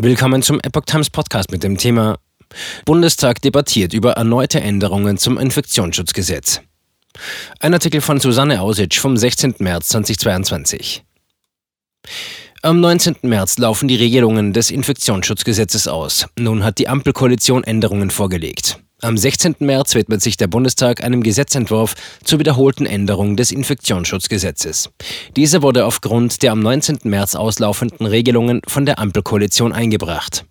Willkommen zum Epoch Times Podcast mit dem Thema Bundestag debattiert über erneute Änderungen zum Infektionsschutzgesetz. Ein Artikel von Susanne Ausitsch vom 16. März 2022. Am 19. März laufen die Regelungen des Infektionsschutzgesetzes aus. Nun hat die Ampelkoalition Änderungen vorgelegt. Am 16. März widmet sich der Bundestag einem Gesetzentwurf zur wiederholten Änderung des Infektionsschutzgesetzes. Dieser wurde aufgrund der am 19. März auslaufenden Regelungen von der Ampelkoalition eingebracht.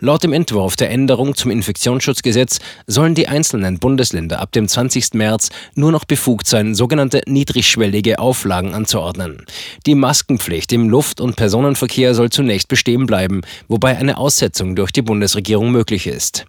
Laut dem Entwurf der Änderung zum Infektionsschutzgesetz sollen die einzelnen Bundesländer ab dem 20. März nur noch befugt sein, sogenannte niedrigschwellige Auflagen anzuordnen. Die Maskenpflicht im Luft- und Personenverkehr soll zunächst bestehen bleiben, wobei eine Aussetzung durch die Bundesregierung möglich ist.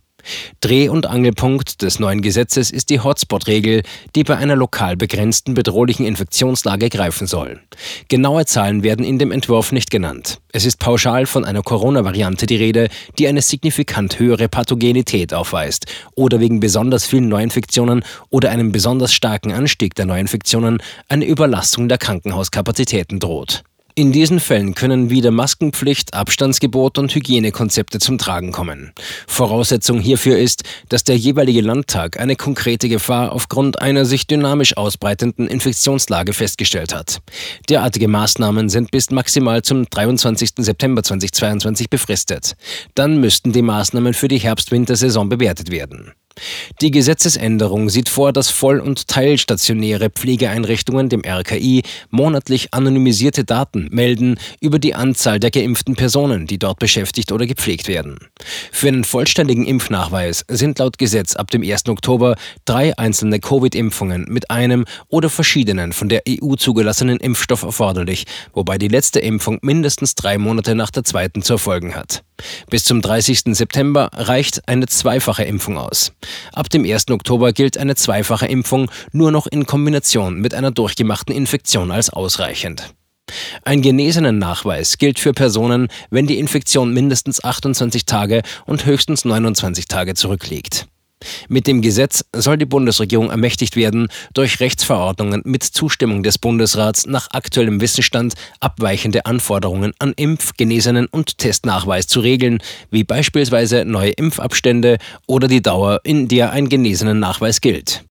Dreh- und Angelpunkt des neuen Gesetzes ist die Hotspot-Regel, die bei einer lokal begrenzten bedrohlichen Infektionslage greifen soll. Genaue Zahlen werden in dem Entwurf nicht genannt. Es ist pauschal von einer Corona-Variante die Rede, die eine signifikant höhere Pathogenität aufweist oder wegen besonders vielen Neuinfektionen oder einem besonders starken Anstieg der Neuinfektionen eine Überlastung der Krankenhauskapazitäten droht. In diesen Fällen können wieder Maskenpflicht, Abstandsgebot und Hygienekonzepte zum Tragen kommen. Voraussetzung hierfür ist, dass der jeweilige Landtag eine konkrete Gefahr aufgrund einer sich dynamisch ausbreitenden Infektionslage festgestellt hat. Derartige Maßnahmen sind bis maximal zum 23. September 2022 befristet. Dann müssten die Maßnahmen für die Herbst-Wintersaison bewertet werden. Die Gesetzesänderung sieht vor, dass voll- und teilstationäre Pflegeeinrichtungen dem RKI monatlich anonymisierte Daten melden über die Anzahl der geimpften Personen, die dort beschäftigt oder gepflegt werden. Für einen vollständigen Impfnachweis sind laut Gesetz ab dem 1. Oktober drei einzelne Covid-Impfungen mit einem oder verschiedenen von der EU zugelassenen Impfstoff erforderlich, wobei die letzte Impfung mindestens drei Monate nach der zweiten zu erfolgen hat. Bis zum 30. September reicht eine zweifache Impfung aus. Ab dem 1. Oktober gilt eine zweifache Impfung nur noch in Kombination mit einer durchgemachten Infektion als ausreichend. Ein genesenen Nachweis gilt für Personen, wenn die Infektion mindestens 28 Tage und höchstens 29 Tage zurückliegt. Mit dem Gesetz soll die Bundesregierung ermächtigt werden, durch Rechtsverordnungen mit Zustimmung des Bundesrats nach aktuellem Wissensstand abweichende Anforderungen an Impf-, Genesenen und Testnachweis zu regeln, wie beispielsweise neue Impfabstände oder die Dauer, in der ein Genesenen Nachweis gilt.